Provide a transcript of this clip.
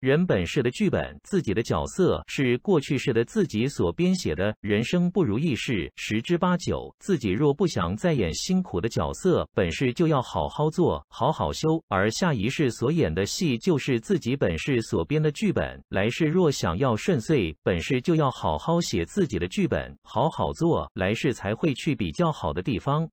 人本世的剧本，自己的角色是过去式的自己所编写的。人生不如意事十之八九，自己若不想再演辛苦的角色，本事就要好好做好好修。而下一世所演的戏就是自己本事所编的剧本，来世若想要顺遂，本事就要好好写自己的剧本，好好做，来世才会去比较好的地方。